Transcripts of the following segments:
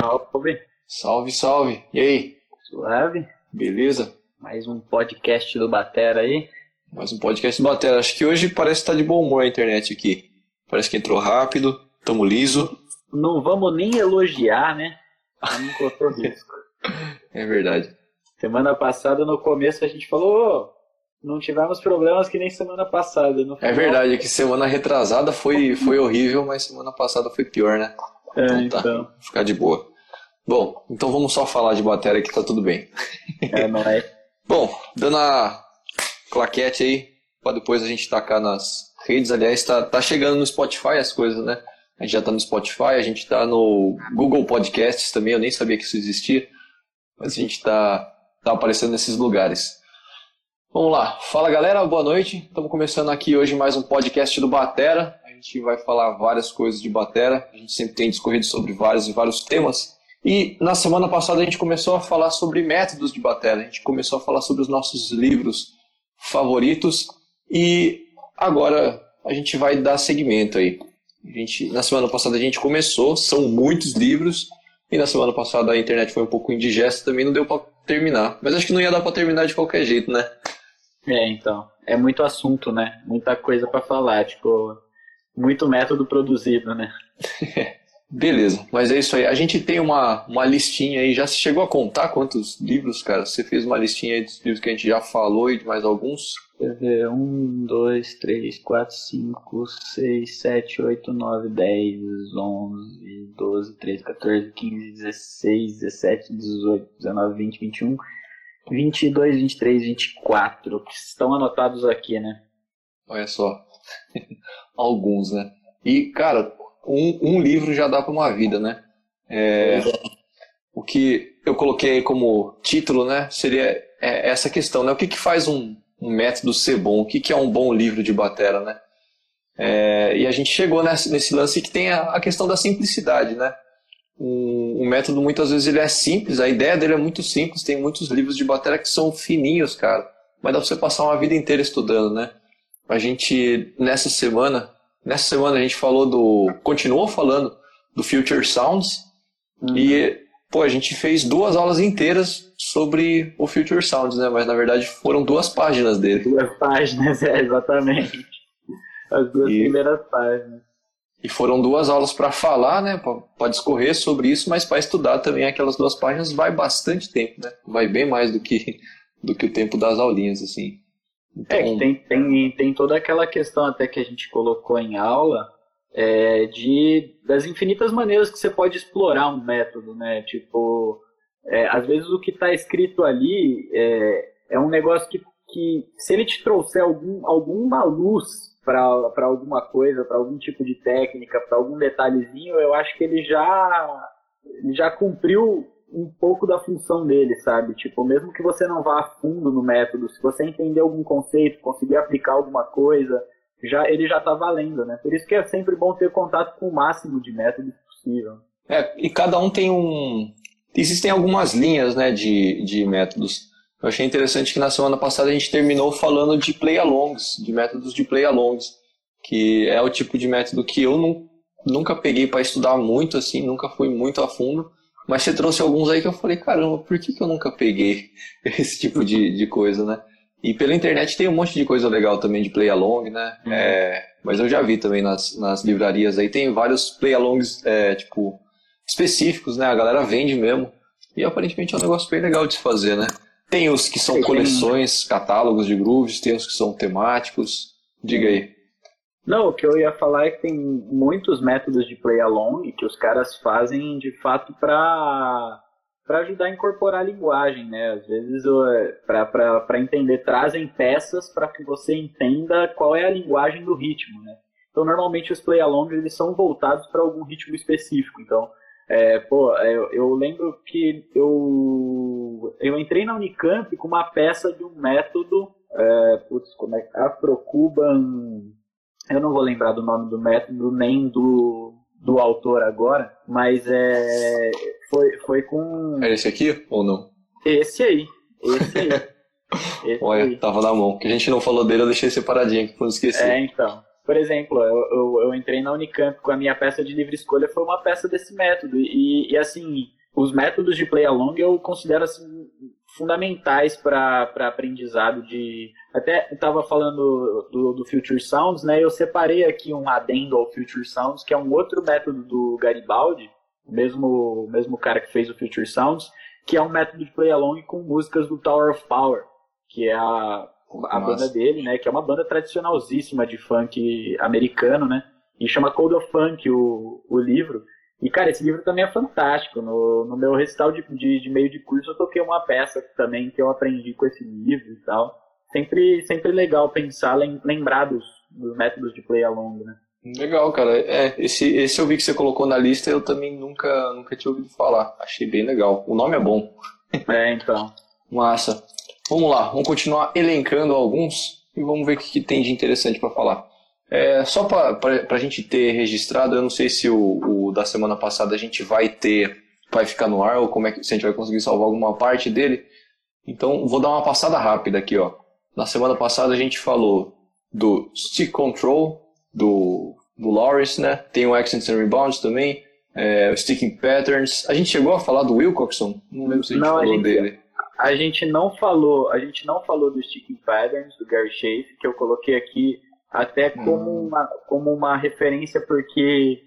Salve. Salve, salve. E aí? Suave? Beleza? Mais um podcast do Batera aí. Mais um podcast do Batera. Acho que hoje parece que tá de bom humor a internet aqui. Parece que entrou rápido, tamo liso. Não vamos nem elogiar, né? Não cortou risco. É verdade. Semana passada, no começo, a gente falou, "Ô, não tivemos problemas que nem semana passada. É verdade, é que semana retrasada foi, foi horrível, mas semana passada foi pior, né? É, tá. então. Ficar de boa. Bom, então vamos só falar de bateria que tá tudo bem. É, não é? Bom, dando a claquete aí, pra depois a gente tacar nas redes. Aliás, tá, tá chegando no Spotify as coisas, né? A gente já tá no Spotify, a gente tá no Google Podcasts também, eu nem sabia que isso existia. Mas a gente tá, tá aparecendo nesses lugares. Vamos lá. Fala galera, boa noite. Estamos começando aqui hoje mais um podcast do Batera. Gente vai falar várias coisas de Batera. A gente sempre tem discorrido sobre vários e vários temas. E na semana passada a gente começou a falar sobre métodos de Batera. A gente começou a falar sobre os nossos livros favoritos. E agora a gente vai dar seguimento aí. A gente, na semana passada a gente começou, são muitos livros. E na semana passada a internet foi um pouco indigesta, também não deu para terminar. Mas acho que não ia dar para terminar de qualquer jeito, né? É, então. É muito assunto, né? Muita coisa pra falar, tipo, muito método produzido, né? Beleza, mas é isso aí. A gente tem uma, uma listinha aí. Já se chegou a contar quantos livros, cara? Você fez uma listinha aí dos livros que a gente já falou e de mais alguns? Quer ver? 1, 2, 3, 4, 5, 6, 7, 8, 9, 10, 11, 12, 13, 14, 15, 16, 17, 18, 19, 20, 21, 22, 23, 24, que estão anotados aqui, né? Olha só. Alguns, né? E, cara, um, um livro já dá para uma vida, né? É, o que eu coloquei como título, né? Seria é, essa questão, né? O que, que faz um, um método ser bom? O que, que é um bom livro de batera, né? É, e a gente chegou nesse, nesse lance que tem a, a questão da simplicidade, né? Um método muitas vezes ele é simples, a ideia dele é muito simples. Tem muitos livros de batera que são fininhos, cara. Mas dá pra você passar uma vida inteira estudando, né? A gente, nessa semana, nessa semana a gente falou do. continuou falando do Future Sounds. E, pô, a gente fez duas aulas inteiras sobre o Future Sounds, né? Mas na verdade foram duas páginas dele. Duas páginas, é, exatamente. As duas E- primeiras páginas. E foram duas aulas para falar, né? Para discorrer sobre isso, mas para estudar também aquelas duas páginas vai bastante tempo, né? Vai bem mais do que, do que o tempo das aulinhas, assim. Então, É, tem, tem, tem toda aquela questão até que a gente colocou em aula é, de das infinitas maneiras que você pode explorar um método, né? Tipo, é, às vezes o que está escrito ali é, é um negócio que, que se ele te trouxer algum, alguma luz para alguma coisa, para algum tipo de técnica, para algum detalhezinho, eu acho que ele já ele já cumpriu um pouco da função dele, sabe? Tipo, mesmo que você não vá a fundo no método, se você entender algum conceito, conseguir aplicar alguma coisa, já ele já tá valendo, né? Por isso que é sempre bom ter contato com o máximo de métodos possível. É, e cada um tem um. Existem algumas linhas né, de, de métodos. Eu achei interessante que na semana passada a gente terminou falando de play-alongs, de métodos de play-alongs, que é o tipo de método que eu não, nunca peguei para estudar muito, assim, nunca fui muito a fundo. Mas você trouxe alguns aí que eu falei, caramba, por que, que eu nunca peguei esse tipo de, de coisa, né? E pela internet tem um monte de coisa legal também de play-along, né? Uhum. É, mas eu já vi também nas, nas livrarias aí, tem vários play-alongs, é, tipo, específicos, né? A galera vende mesmo. E aparentemente é um negócio bem legal de se fazer, né? Tem os que são coleções, catálogos de grooves, tem os que são temáticos. Diga aí. Não, o que eu ia falar é que tem muitos métodos de play along que os caras fazem de fato para para ajudar a incorporar a linguagem, né? Às vezes para entender trazem peças para que você entenda qual é a linguagem do ritmo, né? Então normalmente os play alongs eles são voltados para algum ritmo específico. Então, é, pô, é, eu, eu lembro que eu eu entrei na Unicamp com uma peça de um método, é, putz, como é Afro-Cuban eu não vou lembrar do nome do método nem do, do autor agora, mas é, foi, foi com É esse aqui ou não? esse aí. Esse aí. Esse Olha, aí. tava na mão. Que a gente não falou dele, eu deixei separadinho aqui pra não esquecer. É, então. por exemplo, eu, eu, eu, entrei na Unicamp com a minha peça de livre escolha, foi uma peça desse método. E, e assim, os métodos de play along eu considero assim, fundamentais para aprendizado de. Até estava falando do, do Future Sounds, né? Eu separei aqui um adendo ao Future Sounds, que é um outro método do Garibaldi, o mesmo, mesmo cara que fez o Future Sounds, que é um método de play along com músicas do Tower of Power, que é a, a banda dele, né? Que é uma banda tradicionalzíssima de funk americano, né? E chama Code of Funk o, o livro. E, cara, esse livro também é fantástico. No, no meu recital de, de, de, meio de curso, eu toquei uma peça também que eu aprendi com esse livro e tal. Sempre, sempre legal pensar, lembrar dos, dos métodos de play along, né? Legal, cara. É, esse, esse eu vi que você colocou na lista, eu também nunca, nunca tinha ouvido falar. Achei bem legal. O nome é bom. É, então. Massa. Vamos lá, vamos continuar elencando alguns e vamos ver o que, que tem de interessante para falar. É, só para a gente ter registrado, eu não sei se o, o, da semana passada a gente vai ter, vai ficar no ar ou como é que se a gente vai conseguir salvar alguma parte dele. Então vou dar uma passada rápida aqui, ó. Na semana passada a gente falou do Stick Control, do, do Lawrence, né? Tem o Accents and Rebounds também, é, o Sticking Patterns. A gente chegou a falar do Wilcoxon? Não lembro se a gente não, falou a gente, dele. A gente não falou, a gente não falou do Sticking Patterns, do Gary Schaefer, que eu coloquei aqui até como, hum. uma, como uma referência, porque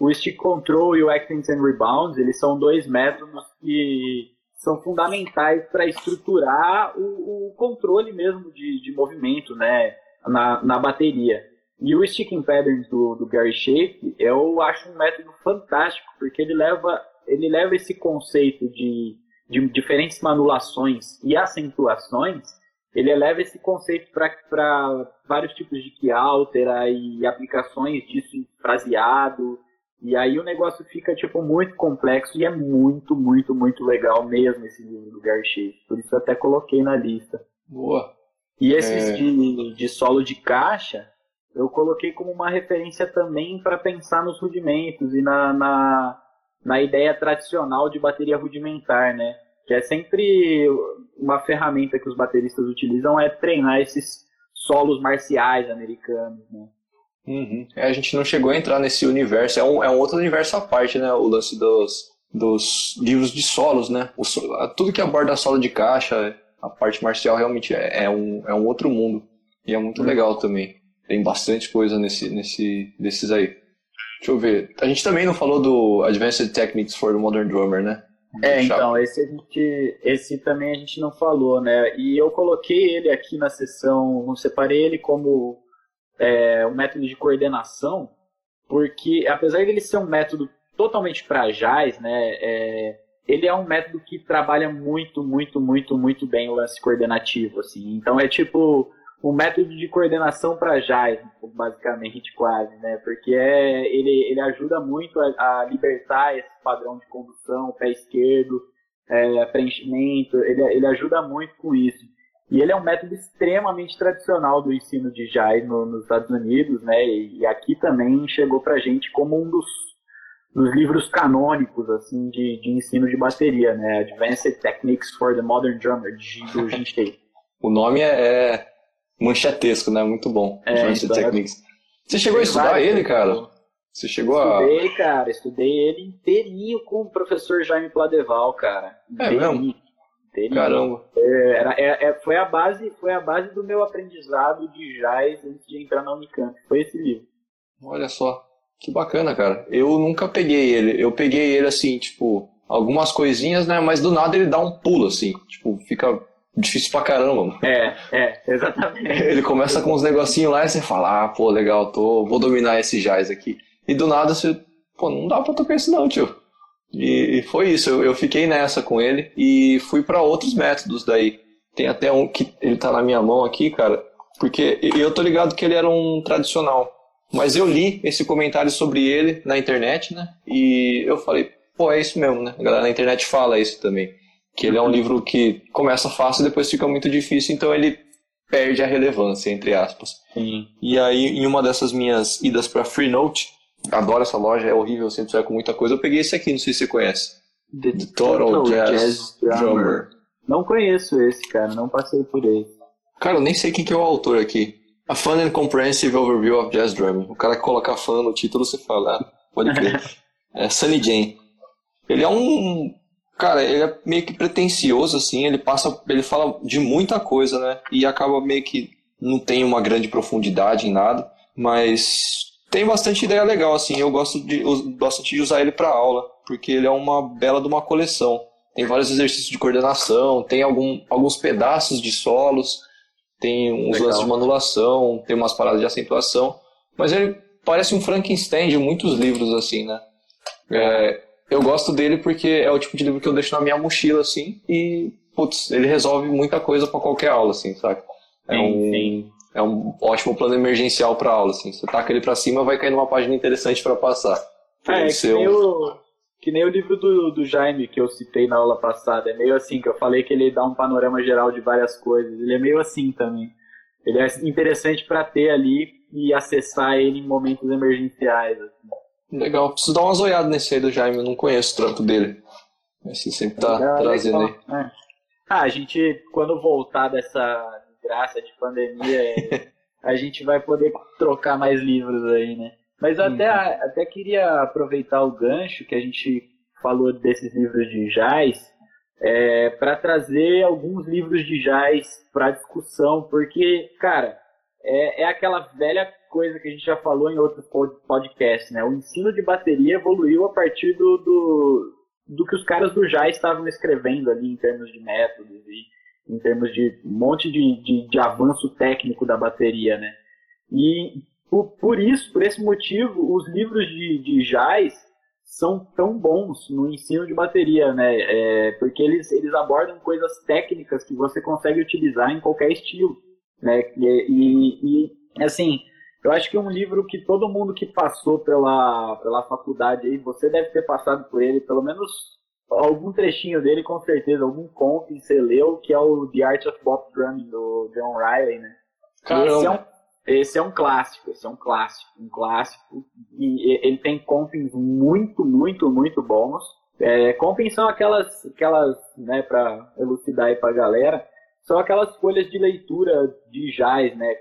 o stick control e o actions and rebounds, eles são dois métodos que são fundamentais para estruturar o, o, controle mesmo de, de movimento né, na, na bateria. E o sticking patterns do, do Gary Shape, eu acho um método fantástico, porque ele leva, ele leva esse conceito de, de diferentes manulações e acentuações ele eleva esse conceito para vários tipos de key altera e aplicações disso em fraseado. E aí o negócio fica tipo muito complexo e é muito, muito, muito legal mesmo esse livro do Gary. Por isso eu até coloquei na lista. Boa. E esses é... de, de solo de caixa, eu coloquei como uma referência também para pensar nos rudimentos e na, na, na ideia tradicional de bateria rudimentar, né? que é sempre uma ferramenta que os bateristas utilizam é treinar esses solos marciais americanos, né? Uhum. É, a gente não chegou a entrar nesse universo, é um, é um outro universo à parte, né? O lance dos, dos livros de solos, né? O, tudo que aborda solo de caixa, a parte marcial realmente é, é um, é um outro mundo. E é muito uhum. legal também. Tem bastante coisa nesse, nesse, desses aí. Deixa eu ver. A gente também não falou do Advanced Techniques for the Modern Drummer, né? É, então, esse, a gente, esse também a gente não falou, né? E eu coloquei ele aqui na sessão, eu separei ele como é, um método de coordenação, porque apesar de ele ser um método totalmente para jazz, né? É, ele é um método que trabalha muito, muito, muito, muito bem o lance coordenativo, assim. Então é tipo um método de coordenação para jazz, basicamente, quase, né? Porque é, ele, ele ajuda muito a, a libertar esse padrão de condução, pé esquerdo, é, preenchimento, ele, ele ajuda muito com isso. E ele é um método extremamente tradicional do ensino de jazz no, nos Estados Unidos, né? E, e aqui também chegou pra gente como um dos, dos livros canônicos, assim, de, de ensino de bateria, né? Advanced Techniques for the Modern Drummer, de, do Gintei. o nome é, é manchetesco, né? Muito bom. É, então, Techniques. Você chegou a estudar ele, cara? Você chegou estudei, a. Estudei, cara. Estudei ele inteirinho com o professor Jaime Pladeval, cara. É mesmo? Inteirinho. Caramba. É, era, é, é, foi, a base, foi a base do meu aprendizado de jazz antes de entrar na Unicamp. Foi esse livro. Olha só. Que bacana, cara. Eu nunca peguei ele. Eu peguei ele assim, tipo, algumas coisinhas, né? Mas do nada ele dá um pulo, assim. Tipo, fica difícil pra caramba. É, é, exatamente. Ele começa com uns negocinhos lá e você fala, ah, pô, legal, tô, vou dominar esse jazz aqui. E do nada você, pô, não dá pra tocar isso não, tio. E, e foi isso, eu, eu, fiquei nessa com ele e fui para outros métodos daí. Tem até um que ele tá na minha mão aqui, cara, porque eu tô ligado que ele era um tradicional. Mas eu li esse comentário sobre ele na internet, né? E eu falei, pô, é isso mesmo, né? A galera na internet fala isso também que ele é um livro que começa fácil e depois fica muito difícil, então ele perde a relevância, entre aspas. Sim. E aí, em uma dessas minhas idas para Free Note, adoro essa loja, é horrível, sempre sai com muita coisa, eu peguei esse aqui, não sei se você conhece. The, The Total, Total Jazz, Jazz Drummer. Drummer. Não conheço esse, cara, não passei por ele. Cara, eu nem sei quem que é o autor aqui. A Fun and Comprehensive Overview of Jazz Drumming. O cara que coloca fã no título, você fala, ah, pode crer. é Sunny Jane. Ele é um. Cara, ele é meio que pretencioso, assim, ele passa. Ele fala de muita coisa, né? E acaba meio que não tem uma grande profundidade em nada, mas tem bastante ideia legal, assim. Eu gosto de, bastante de usar ele para aula, porque ele é uma bela de uma coleção. Tem vários exercícios de coordenação, tem algum, alguns pedaços de solos, tem uns lances de manulação, tem umas paradas de acentuação, mas ele parece um Frankenstein de muitos livros, assim, né? É, eu gosto dele porque é o tipo de livro que eu deixo na minha mochila, assim, e, putz, ele resolve muita coisa para qualquer aula, assim, sabe? É sim, um, sim. é um ótimo plano emergencial para aula, assim. Você taca ele para cima, vai cair numa página interessante para passar. É, é que, nem o, que nem o livro do, do Jaime que eu citei na aula passada. É meio assim, que eu falei que ele dá um panorama geral de várias coisas. Ele é meio assim também. Ele é interessante para ter ali e acessar ele em momentos emergenciais. Assim. Legal, preciso dar uma olhadas nesse aí do Jaime, eu não conheço o trampo dele. Assim, sempre tá trazendo aí. É. Ah, a gente, quando voltar dessa desgraça de pandemia, a gente vai poder trocar mais livros aí, né? Mas eu até, uhum. até queria aproveitar o gancho que a gente falou desses livros de jazz é, para trazer alguns livros de jazz para discussão, porque, cara, é, é aquela velha coisa que a gente já falou em outros podcasts, né? O ensino de bateria evoluiu a partir do, do, do que os caras do jazz estavam escrevendo ali em termos de métodos e em termos de um monte de, de, de avanço técnico da bateria, né? E por, por, isso, por esse motivo, os livros de, de jazz são tão bons no ensino de bateria, né? É, porque eles, eles abordam coisas técnicas que você consegue utilizar em qualquer estilo, né? E, e, e assim, eu acho que é um livro que todo mundo que passou pela, pela faculdade aí, você deve ter passado por ele, pelo menos algum trechinho dele, com certeza, algum conto que você leu, que é o The Art of Pop Drumming, do John Riley, né? Esse é, um, esse é um clássico, esse é um clássico, um clássico, e ele tem compings muito, muito, muito bons. É, compings são aquelas, aquelas né, para elucidar aí pra galera, são aquelas folhas de leitura de jazz, né,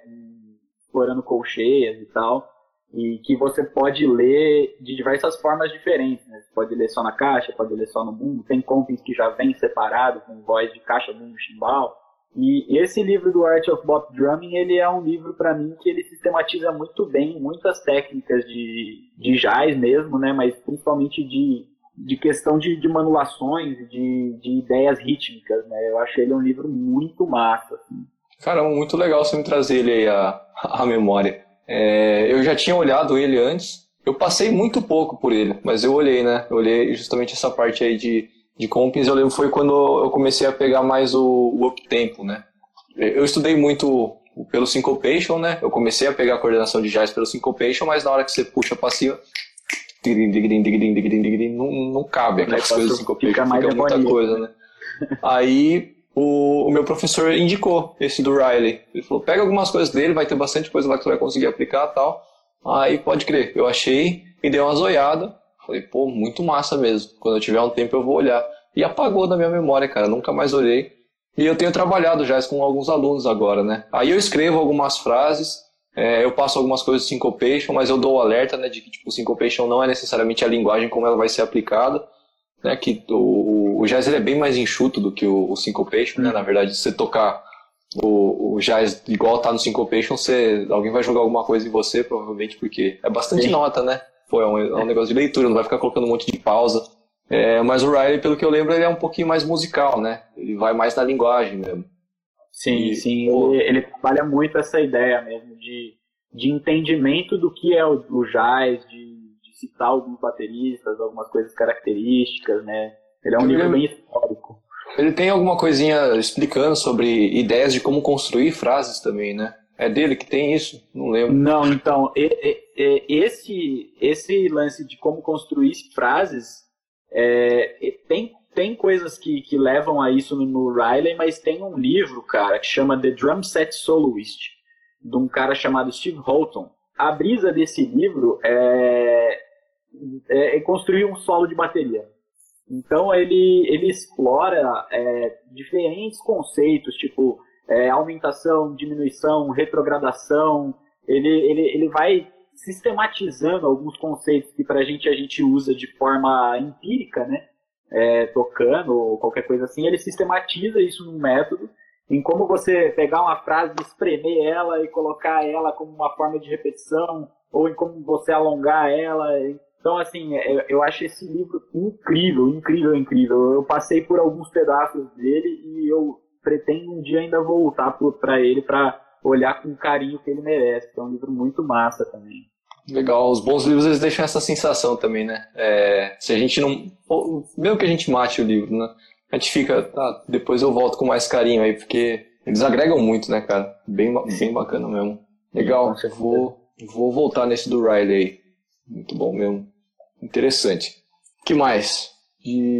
explorando colcheias e tal, e que você pode ler de diversas formas diferentes. Né? Você pode ler só na caixa, pode ler só no mundo. Tem compings que já vem separado com voz de caixa, mundo, chimbal. E esse livro do Art of Bop Drumming, ele é um livro para mim que ele sistematiza muito bem muitas técnicas de, de jazz mesmo, né? Mas principalmente de, de questão de, de manulações, de, de ideias rítmicas, né? Eu acho ele um livro muito massa. Assim. Caramba, muito legal você me trazer ele aí à, à memória. É, eu já tinha olhado ele antes. Eu passei muito pouco por ele, mas eu olhei, né? Eu olhei justamente essa parte aí de, de compins. Eu lembro foi quando eu comecei a pegar mais o, o up-tempo, né? Eu estudei muito pelo syncopation, né? Eu comecei a pegar a coordenação de jazz pelo syncopation, mas na hora que você puxa pra cima, não, não cabe aquelas coisas do syncopation, fica, fica muita coisa, né? Aí o, o, meu professor indicou esse do Riley. Ele falou, pega algumas coisas dele, vai ter bastante coisa lá que você vai conseguir aplicar tal. Aí pode crer, eu achei e dei uma zoiada. Falei, pô, muito massa mesmo. Quando eu tiver um tempo eu vou olhar. E apagou da minha memória, cara, nunca mais olhei. E eu tenho trabalhado já com alguns alunos agora, né? Aí eu escrevo algumas frases, é, eu passo algumas coisas de syncopation, mas eu dou o alerta, né, de que tipo, syncopation não é necessariamente a linguagem como ela vai ser aplicada né, que o, o jazz é bem mais enxuto do que o, o syncopation, né? Na verdade, se você tocar o, o jazz igual tá no syncopation, você, alguém vai jogar alguma coisa em você, provavelmente, porque é bastante Sim. nota, né? Pô, é um, é um negócio de leitura, não vai ficar colocando um monte de pausa. É, mas o Riley, pelo que eu lembro, ele é um pouquinho mais musical, né? Ele vai mais na linguagem mesmo. Sim, e, sim. Ele, ele, trabalha muito essa ideia mesmo de, de entendimento do que é o, o jazz, de citar alguns bateristas, algumas coisas características, né? Ele é um livro bem histórico. Ele tem alguma coisinha explicando sobre ideias de como construir frases também, né? É dele que tem isso? Não lembro. Não, então, esse, esse lance de como construir frases é, tem, tem coisas que, que levam a isso no Riley, mas tem um livro, cara, que chama The Drum Set Soloist, de um cara chamado Steve Holton. A brisa desse livro é, é, construir um solo de bateria. Então ele, ele explora é, diferentes conceitos, tipo é, aumentação, diminuição, retrogradação. Ele, ele, ele vai sistematizando alguns conceitos que para a gente a gente usa de forma empírica, né? É, tocando ou qualquer coisa assim, ele sistematiza isso num método em como você pegar uma frase, espremer ela e colocar ela como uma forma de repetição, ou em como você alongar ela. Então, assim, é, eu acho esse livro incrível, incrível, incrível. Eu passei por alguns pedaços dele e eu pretendo um dia ainda voltar para ele para olhar com o carinho que ele merece. É um livro muito massa também. Legal, os bons livros eles deixam essa sensação também, né? É, se a gente não. Mesmo que a gente mate o livro, né? A gente fica, ah, depois eu volto com mais carinho aí, porque eles agregam muito, né, cara? Bem, bem bacana mesmo. Legal, vou, vou voltar nesse do Riley aí. Muito bom mesmo. Interessante. que mais?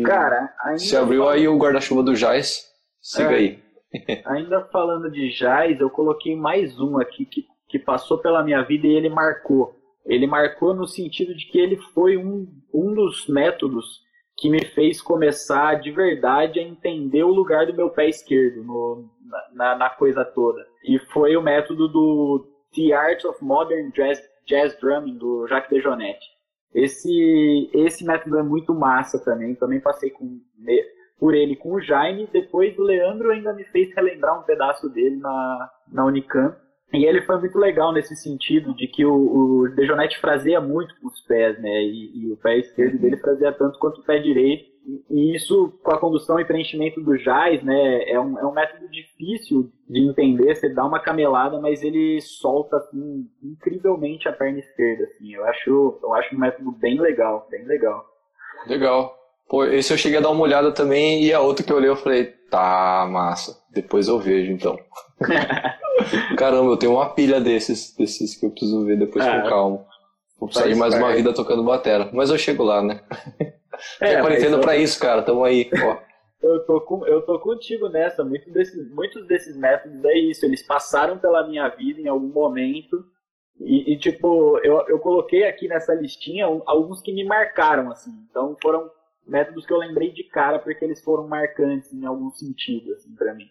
Cara, ainda. Você abriu aí o guarda-chuva do Jais. Siga é, aí. ainda falando de Jais, eu coloquei mais um aqui que, que passou pela minha vida e ele marcou. Ele marcou no sentido de que ele foi um, um dos métodos que me fez começar de verdade a entender o lugar do meu pé esquerdo no, na, na, coisa toda. E foi o método do The Art of Modern Jazz, Jazz Drumming, do Jacques Dejonet. Esse, esse método é muito massa também. Também passei com, por ele com o Jaime. Depois o Leandro ainda me fez relembrar um pedaço dele na, na Unicamp. E ele foi muito legal nesse sentido de que o, o Dejonete fraseia muito com os pés, né? E, e, o pé esquerdo dele fraseia tanto quanto o pé direito. E, isso, com a condução e preenchimento do jazz, né? É um, é um método difícil de entender. Você dá uma camelada, mas ele solta assim, incrivelmente a perna esquerda. Assim. Eu, acho, eu acho um método bem legal, bem legal. Legal. Pô, esse eu cheguei a dar uma olhada também e a outra que eu olhei eu falei, tá, massa. Depois eu vejo então. Caramba, eu tenho uma pilha desses, desses que eu preciso ver depois é. com calma. Vou precisar de mais uma vida tocando batera. Mas eu chego lá, né? É, é quarentena eu... pra isso, cara. Tamo aí, ó. Eu tô, com, eu tô contigo nessa. Muito desses, muitos desses métodos é isso. Eles passaram pela minha vida em algum momento. E, e, tipo, eu, eu coloquei aqui nessa listinha alguns que me marcaram, assim. Então foram métodos que eu lembrei de cara porque eles foram marcantes em algum sentido, assim, pra mim.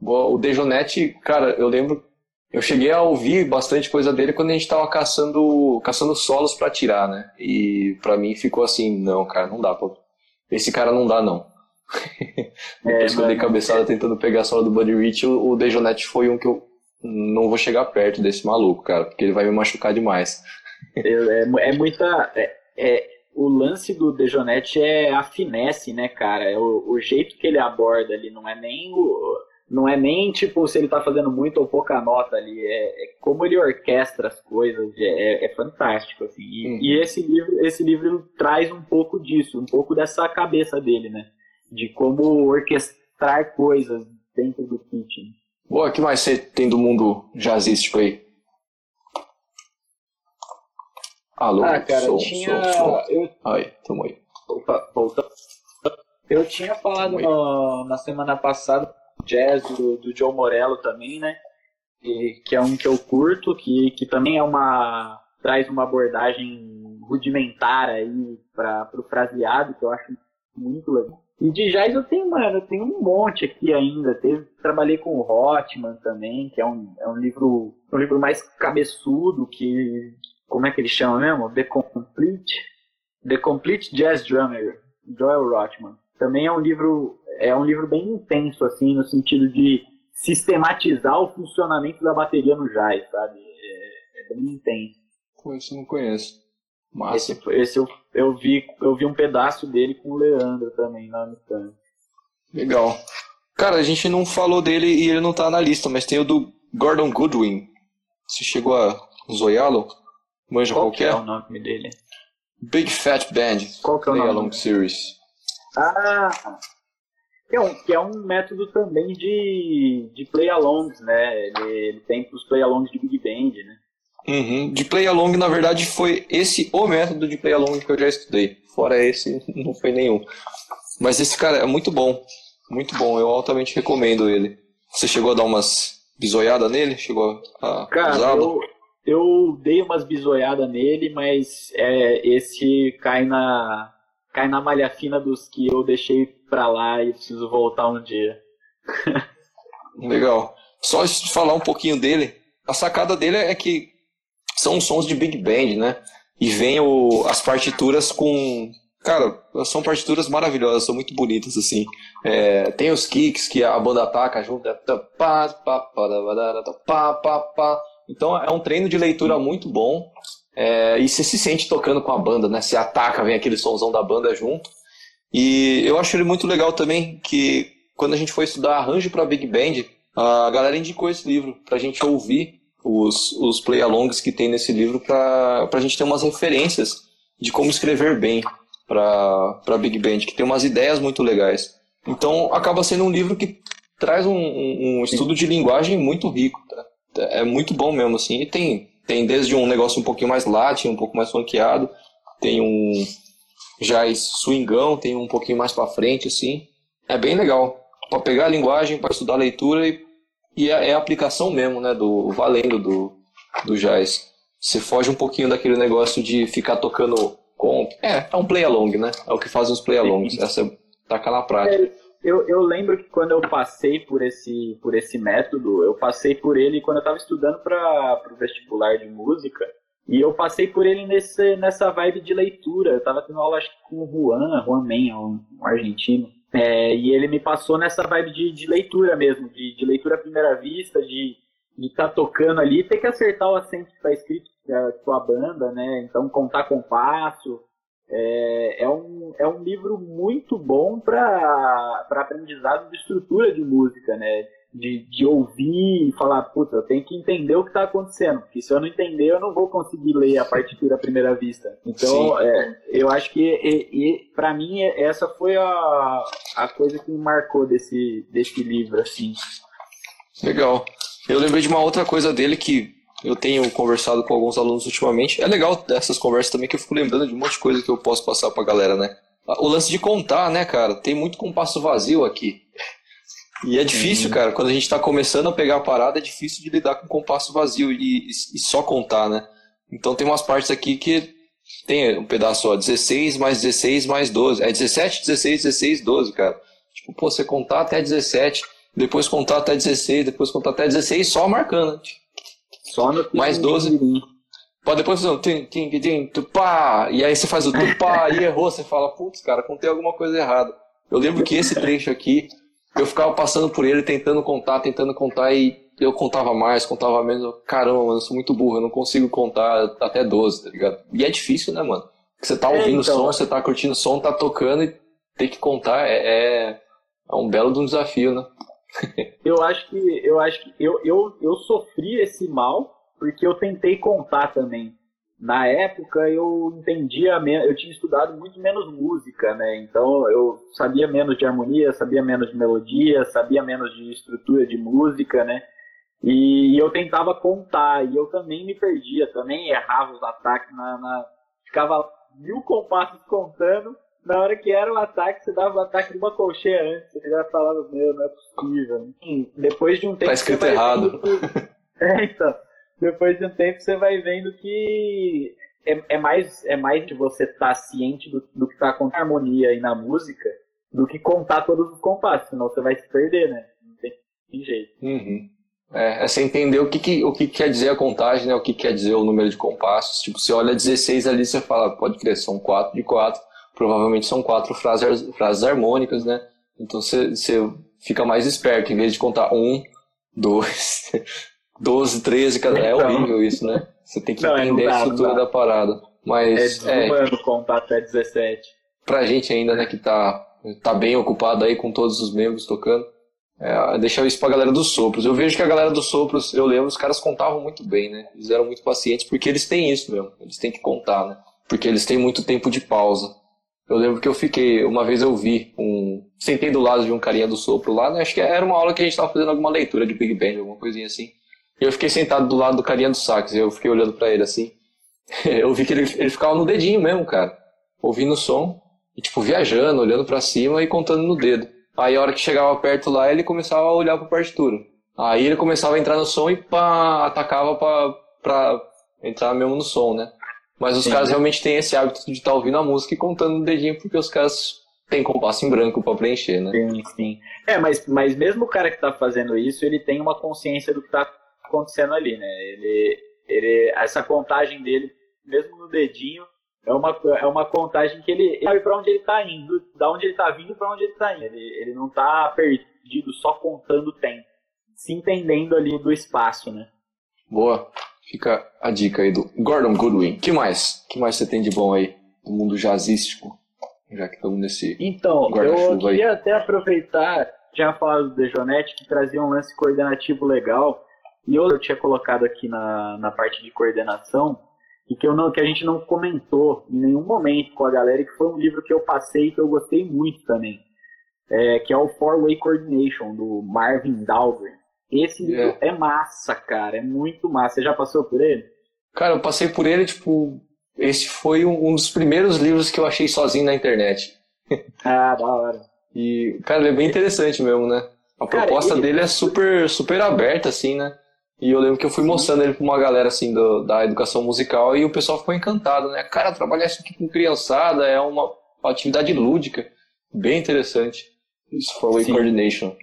O Dejonete, cara, eu lembro, eu cheguei a ouvir bastante coisa dele quando a gente tava caçando, caçando solos para tirar, né? E para mim ficou assim, não, cara, não dá, pô. Esse cara não dá, não. Depois é, que eu dei cabeçada é... tentando pegar a sola do Buddy Rich, o, Dejonete foi um que eu não vou chegar perto desse maluco, cara, porque ele vai me machucar demais. é, é, muita. É, é, o lance do Dejonete é a finesse, né, cara? É o, o jeito que ele aborda ali, não é nem o não é nem tipo se ele tá fazendo muito ou pouca nota ali, é, é como ele orquestra as coisas, é, é, é fantástico, assim. E, uhum. e, esse livro, esse livro traz um pouco disso, um pouco dessa cabeça dele, né? De como orquestrar coisas dentro do kit. Boa, o que mais você tem do mundo jazzístico aí? Alô, ah, cara, som, tinha... som, som. Eu... Aí, tamo aí. Opa, volta. Eu tinha falado no, na semana passada jazz do, do Joe Morello também, né? E, que é um que eu curto, que, que também é uma traz uma abordagem rudimentar aí para o fraseado, que eu acho muito legal. E de jazz eu tenho, mano, eu tenho um monte aqui ainda. Teve, trabalhei com o Hotman também, que é um, é um livro um livro mais cabeçudo, que. Como é que ele chama mesmo? The Complete. The Complete Jazz Drummer, Joel Rotman. Também é um livro é um livro bem intenso, assim, no sentido de sistematizar o funcionamento da bateria no jazz, sabe? É, é bem intenso. Isso não conheço. Massa. Esse, esse eu, eu, vi, eu vi um pedaço dele com o Leandro também lá no canto. Legal. Cara, a gente não falou dele e ele não tá na lista, mas tem o do Gordon Goodwin. Você chegou a zoiá-lo? Manja qual, qual que é? é o nome dele? Big Fat Band. Qual que é o nome? Along Series. Ah, que é um, que é um método também de, de play-alongs, né? Ele, ele tem os play-alongs de Big Band, né? Uhum. De play-along, na verdade, foi esse o método de play-along que eu já estudei. Fora esse, não foi nenhum. Mas esse cara é muito bom. Muito bom, eu altamente recomendo ele. Você chegou a dar umas bisoiadas nele? Chegou a Cara, usá-lo? Eu, eu dei umas bisoiadas nele, mas é, esse cai na, cai na malha fina dos que eu deixei pra lá e preciso voltar um dia. Legal. só falar um pouquinho dele. A sacada dele é que são sons de big band, né? E vem o, as partituras com Cara, são partituras maravilhosas, são muito bonitas, assim. É, tem os kicks que a banda ataca junto. Então é um treino de leitura muito bom. É, e você se sente tocando com a banda, né? Você ataca, vem aquele somzão da banda junto. E eu acho ele muito legal também que quando a gente foi estudar arranjo para Big Band, a galera indicou esse livro pra gente ouvir os, os play-alongs que tem nesse livro pra, pra gente ter umas referências de como escrever bem para Big Band, que tem umas ideias muito legais. Então acaba sendo um livro que traz um, um estudo de linguagem muito rico. Tá? É muito bom mesmo, assim. E tem, tem desde um negócio um pouquinho mais latin, um pouco mais funkeado, tem um jazz swingão, tem um pouquinho mais para frente, assim. É bem legal. Para pegar a linguagem, para estudar a leitura e, e é, é, a aplicação mesmo, né, do valendo do, do jazz. Você foge um pouquinho daquele negócio de ficar tocando comp. É, é um play along, né? É o que fazem os play alongs. Essa taca na prática. Eu, eu lembro que quando eu passei por esse, por esse método, eu passei por ele quando eu estava estudando para o vestibular de música. E eu passei por ele nesse, nessa vibe de leitura. Eu estava tendo aula acho com o Juan, Juan Men, um, um argentino. É, e ele me passou nessa vibe de, de leitura mesmo, de, de leitura à primeira vista, de estar tá tocando ali, ter que acertar o acento que está escrito é a sua banda, né? Então contar com passo. É, é, um, é um livro muito bom para aprendizado de estrutura de música, né? De, de ouvir e falar, puta, eu tenho que entender o que está acontecendo, porque se eu não entender, eu não vou conseguir ler a partitura à primeira vista. Então, é, eu acho que, para mim, essa foi a, a coisa que me marcou desse, desse livro, assim. Legal. Eu lembrei de uma outra coisa dele que eu tenho conversado com alguns alunos ultimamente. É legal essas conversas também que eu fico lembrando de um monte de coisa que eu posso passar pra galera, né? O lance de contar, né, cara? Tem muito compasso vazio aqui. E é difícil, uhum. cara. Quando a gente tá começando a pegar a parada, é difícil de lidar com compasso vazio e, e, só contar, né? Então tem umas partes aqui que tem um pedaço, ó, 16 mais 16 mais 12. É 17, 16, 16, 12, cara. Tipo, pô, você contar até 17, depois contar até 16, depois contar até 16, só marcando. Só no Mais 12. Pode depois fazer um tim, tim, tim, tupá, e aí você faz o tupá e errou, você fala, putz, cara, contei alguma coisa errada. Eu lembro que esse trecho aqui, eu ficava passando por ele, tentando contar, tentando contar, e eu contava mais, contava menos. Caramba, mano, eu sou muito burro, eu não consigo contar até 12, tá ligado? E é difícil, né, mano? Porque você tá é, ouvindo é, então... som, você tá curtindo som, tá tocando e tem que contar, é, é, é um belo de um desafio, né? eu acho que eu acho que eu, eu, eu sofri esse mal porque eu tentei contar também. Na época eu entendia eu tinha estudado muito menos música, né? Então eu sabia menos de harmonia, sabia menos de melodia, sabia menos de estrutura de música, né? E, eu tentava contar e eu também me perdia, também errava os ataques na, na ficava mil compassos contando na hora que era o ataque, você dava o ataque de uma colcheia antes. Você já falava, meu, não é possível. Enfim, depois de um tempo. Tá escrito errado. Que... É, então. Depois de um tempo você vai vendo que é, é mais, é mais de você estar tá ciente do, do que está com a harmonia e na música do que contar todos os compassos, senão você vai se perder, né? Não tem, tem jeito. Uhum. É, é você entender o que, que, o que quer dizer a contagem, né? o que quer dizer o número de compassos. Tipo, você olha 16 ali, você fala, pode crer, são 4 de 4 provavelmente são quatro frases, frases harmônicas, né? Então você fica mais esperto, em vez de contar um, dois, doze, treze, cada é então, horrível isso, né? Você tem que não, é entender a estrutura da parada. Mas é desumano é, contar até 17. Pra gente ainda, né, que tá, tá bem ocupado aí com todos os membros tocando, é, deixar isso pra galera dos sopros. Eu vejo que a galera dos sopros, eu lembro, os caras contavam muito bem, né? Eles eram muito pacientes, porque eles têm isso mesmo. Eles têm que contar, né? Porque eles têm muito tempo de pausa. Eu lembro que eu fiquei, uma vez eu vi um. Sentei do lado de um carinha do sopro lá, né? Acho que era uma aula que a gente tava fazendo alguma leitura de Big Bang, alguma coisinha assim. E eu fiquei sentado do lado do carinha do sax, e eu fiquei olhando para ele assim. eu vi que ele, ele ficava no dedinho mesmo, cara. Ouvindo o som, e tipo, viajando, olhando para cima e contando no dedo. Aí a hora que chegava perto lá, ele começava a olhar pra partitura. Aí ele começava a entrar no som e pá, atacava pra, pra entrar mesmo no som, né? Mas os Sim, caras né? realmente têm esse hábito de estar tá ouvindo a música e contando no dedinho, porque os caras tem compasso em branco para preencher, né? Sim, sim. É, mas, mas mesmo o cara que está fazendo isso, ele tem uma consciência do que está acontecendo ali, né? Ele, ele, essa contagem dele, mesmo no dedinho, é uma, é uma contagem que ele, ele sabe para onde ele está indo, da onde ele está vindo para onde ele está indo. Ele, ele não está perdido só contando o tempo, se entendendo ali do espaço, né? Boa. Fica a dica aí do Gordon Goodwin. que mais? que mais você tem de bom aí no mundo jazzístico? Já que estamos nesse Então, eu queria aí. até aproveitar, já falado do Dejonete, que trazia um lance coordenativo legal, e eu tinha colocado aqui na, na parte de coordenação, e que, eu não, que a gente não comentou em nenhum momento com a galera, e que foi um livro que eu passei e que eu gostei muito também, é, que é o Four Way Coordination, do Marvin Dahlgren. Esse livro é. é massa, cara, é muito massa. Você já passou por ele? Cara, eu passei por ele, tipo, esse foi um dos primeiros livros que eu achei sozinho na internet. Ah, da hora. E, cara, ele é bem interessante mesmo, né? A cara, proposta ele... dele é super, super aberta, assim, né? E eu lembro que eu fui mostrando ele pra uma galera, assim, do, da educação musical e o pessoal ficou encantado, né? Cara, trabalhar isso aqui com criançada é uma, uma atividade lúdica. Bem interessante. Isso, Way Sim. Coordination.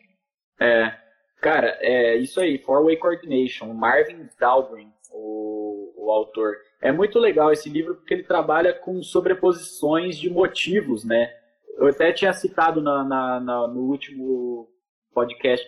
É. Cara, é isso aí, Four Way Coordination. Marvin Dahlgren, o, o autor. É muito legal esse livro porque ele trabalha com sobreposições de motivos, né? Eu até tinha citado na, na, na, no último podcast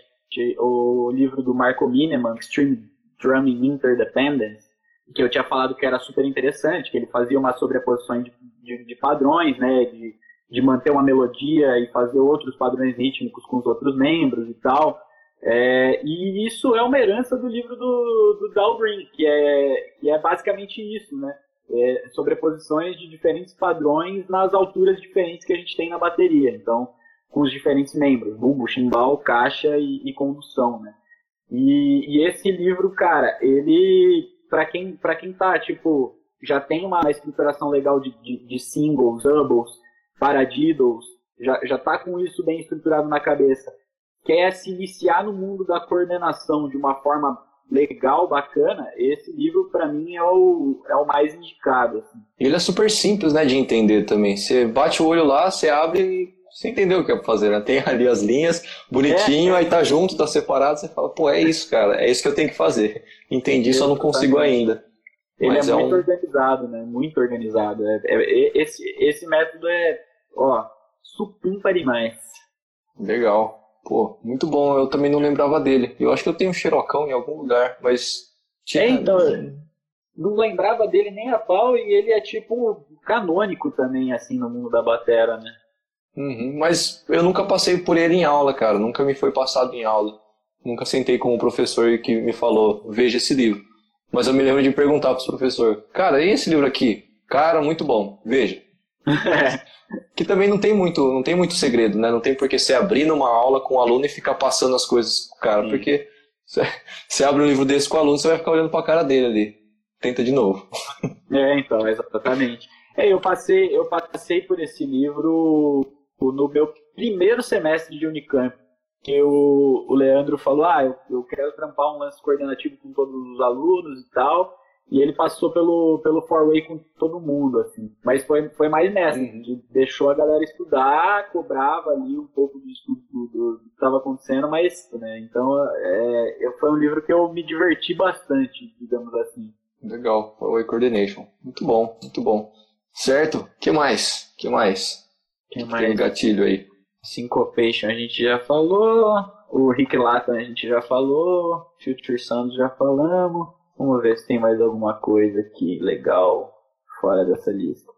o livro do Marco Mineman, Extreme Drumming Interdependence, que eu tinha falado que era super interessante, que ele fazia uma sobreposição de, de, de padrões, né? De, de manter uma melodia e fazer outros padrões rítmicos com os outros membros e tal. É, e isso é uma herança do livro do, do que é, que é basicamente isso, né? É, sobreposições de diferentes padrões nas alturas diferentes que a gente tem na bateria. Então, com os diferentes membros, bumbo, chimbal, caixa e, e condução, né? E, e, esse livro, cara, ele, para quem, pra quem tá, tipo, já tem uma estruturação legal de, de, de singles, doubles, paradiddles, já, já tá com isso bem estruturado na cabeça quer se iniciar no mundo da coordenação de uma forma legal, bacana, esse livro para mim é o, é o mais indicado. Assim. Ele é super simples, né, de entender também. Você bate o olho lá, você abre e você entendeu o que é pra fazer, né? Tem ali as linhas, bonitinho, é. aí tá junto, tá separado, você fala, pô, é isso, cara, é isso que eu tenho que fazer. Entendi, só não consigo ainda. Ele Mas é, é muito um... organizado, né? Muito organizado. É, é, esse, esse método é, ó, supimpa demais. Legal. Pô, muito bom. Eu também não lembrava dele. Eu acho que eu tenho um xerocão em algum lugar, mas. Tinha... É, então. Não lembrava dele nem a pau e ele é tipo canônico também, assim, no mundo da batera, né? Uhum, mas eu nunca passei por ele em aula, cara. Nunca me foi passado em aula. Nunca sentei com um professor que me falou, veja esse livro. Mas eu me lembro de perguntar para o professor, cara, e esse livro aqui? Cara, muito bom, veja. que também não tem muito, não tem muito segredo, né? Não tem por que você abrir numa aula com o um aluno e ficar passando as coisas pro cara, Sim. porque você, você abre um livro desse com o aluno, você vai ficar olhando para a cara dele ali. Tenta de novo. É, então, exatamente. É, eu passei, eu passei por esse livro no meu primeiro semestre de Unicamp, que o, o Leandro falou, ah, eu, eu quero trampar um lance coordenativo com todos os alunos e tal, e ele passou pelo, pelo four-way com todo mundo, assim. Mas foi, foi mais nessa, uhum. deixou a galera estudar, cobrava ali um pouco do estudo do, do, que estava acontecendo, mas, né, então, é, foi um livro que eu me diverti bastante, digamos assim. Legal, four-way coordination. Muito bom, muito bom. Certo? que mais? que mais? que mais? Tem um gatilho aí. Syncopation a gente já falou, o Rick Lata a gente já falou, Future Sound já falamos. Vamos ver se tem mais alguma coisa aqui legal fora dessa lista.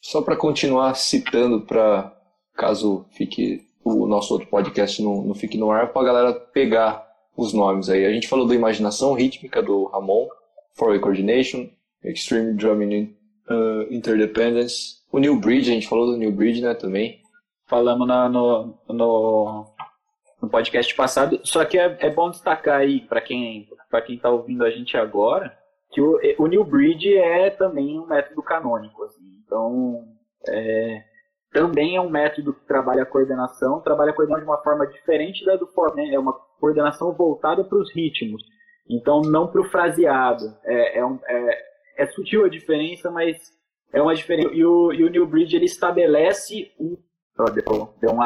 Só para continuar citando, para caso fique o nosso outro podcast não, não fique no ar, para a galera pegar os nomes aí. A gente falou do Imaginação Rítmica, do Ramon, Four Coordination, Extreme Drumming uh, Interdependence, o New Bridge, a gente falou do New Bridge, né, também. Falamos na, no, no, no podcast passado, só que é, é bom destacar aí, para quem para quem está ouvindo a gente agora, que o, o New Bridge é também um método canônico. Assim. Então, é, também é um método que trabalha a coordenação, trabalha a coordenação de uma forma diferente da do Foreman, é uma coordenação voltada para os ritmos, então não para o fraseado. É, é, um, é, é, sutil a diferença, mas é uma diferença. E o, e o New Bridge ele estabelece um Oh, deu, deu um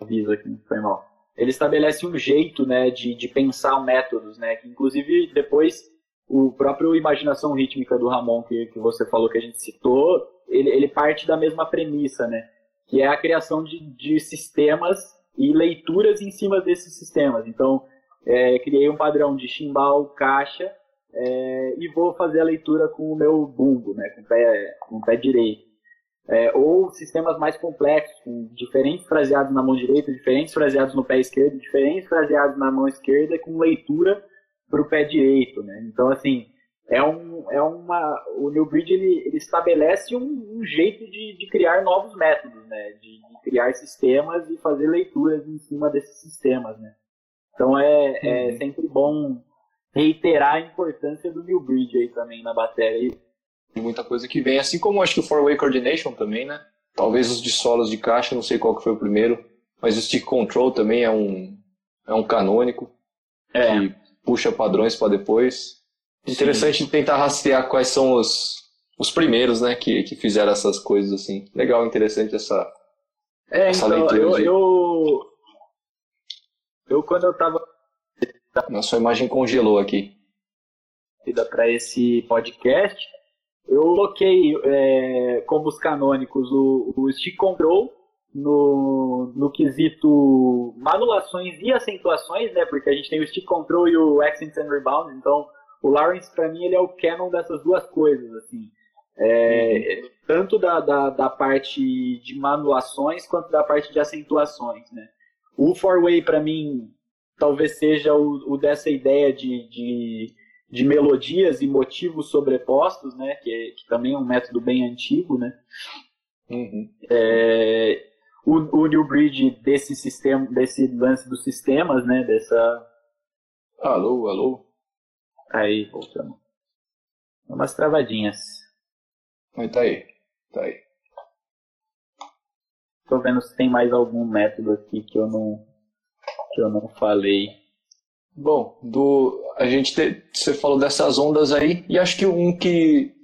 aviso aqui, foi mal. Ele estabelece um jeito né, de, de pensar métodos, né? Que inclusive depois o próprio Imaginação Rítmica do Ramon, que, que você falou que a gente citou, ele, ele parte da mesma premissa, né? Que é a criação de, de sistemas e leituras em cima desses sistemas. Então, é, criei um padrão de chimbal, caixa, é, e vou fazer a leitura com o meu bumbo, né, com o pé, com o pé direito. É, ou sistemas mais complexos, com diferentes fraseados na mão direita, diferentes fraseados no pé esquerdo, diferentes fraseados na mão esquerda, com leitura para o pé direito. Né? Então, assim, é, um, é uma. O New Bridge ele, ele estabelece um, um jeito de, de, criar novos métodos, né? De, de, criar sistemas e fazer leituras em cima desses sistemas, né? Então é, é uhum. sempre bom reiterar a importância do New Bridge aí também na bateria. Muita coisa que vem, assim como acho que o Four Way Coordination também, né? Talvez os de solos de caixa, não sei qual que foi o primeiro, mas o Stick Control também é um, é um canônico é. que puxa padrões para depois. Interessante Sim. tentar rastrear quais são os, os primeiros, né, que, que fizeram essas coisas assim. Legal, interessante essa, é, essa então, leitura. Eu, de... eu, eu, quando eu tava. Na sua imagem congelou aqui. Para esse podcast, eu coloquei é, como os canônicos o, o Stick Control no, no quesito manulações e acentuações, né? Porque a gente tem o Stick Control e o Accents and Rebounds, então o Lawrence para mim ele é o canon dessas duas coisas, assim. É. Tanto da, da, da, parte de manulações quanto da parte de acentuações, né? O four way para mim talvez seja o, o dessa ideia de, de, de, melodias e motivos sobrepostos, né? Que, é, que também é um método bem antigo, né? Uhum. É, o, o New Bridge desse sistema, desse lance dos sistemas, né? Dessa. Alô, alô. Aí, voltamos. Umas travadinhas. Aí tá aí. Tá aí. Tô vendo se tem mais algum método aqui que eu não que eu não falei. Bom, do a gente te, você falou dessas ondas aí e acho que um que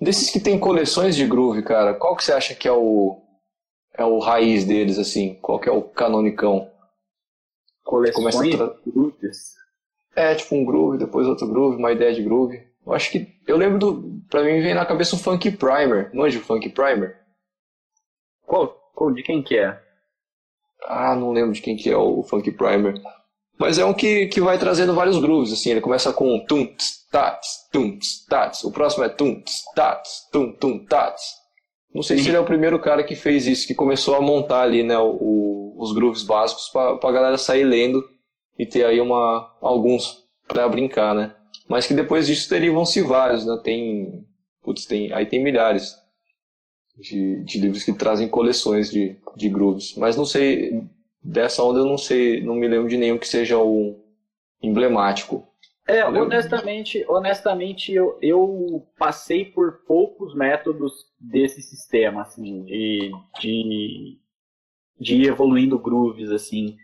desses que tem coleções de groove, cara, qual que você acha que é o é o raiz deles assim? Qual que é o canonicão? Coleções tra... grooves? É, tipo um groove, depois outro groove, uma ideia de groove. Eu acho que. Eu lembro do. Pra mim vem na cabeça o Funk Primer. Manja o Funk Primer? Qual? Qual? De quem que é? Ah, não lembro de quem que é o Funk Primer. Mas é um que, que vai trazendo vários grooves, assim. Ele começa com tum, tss, tats, tum, tss, tats. O próximo é tum, tss, tats, tum, tum, tats. Não sei Sim. se ele é o primeiro cara que fez isso, que começou a montar ali, né, o, o, os grooves básicos pra, pra galera sair lendo e ter aí uma, alguns para brincar, né? Mas que depois disso derivam-se vários, né? Tem, putz, tem, aí tem milhares de, de livros que trazem coleções de, de grooves. Mas não sei, dessa onda eu não sei, não me lembro de nenhum que seja um emblemático. É, honestamente, honestamente eu, eu passei por poucos métodos desse sistema, assim, de, de, de ir evoluindo grooves, assim.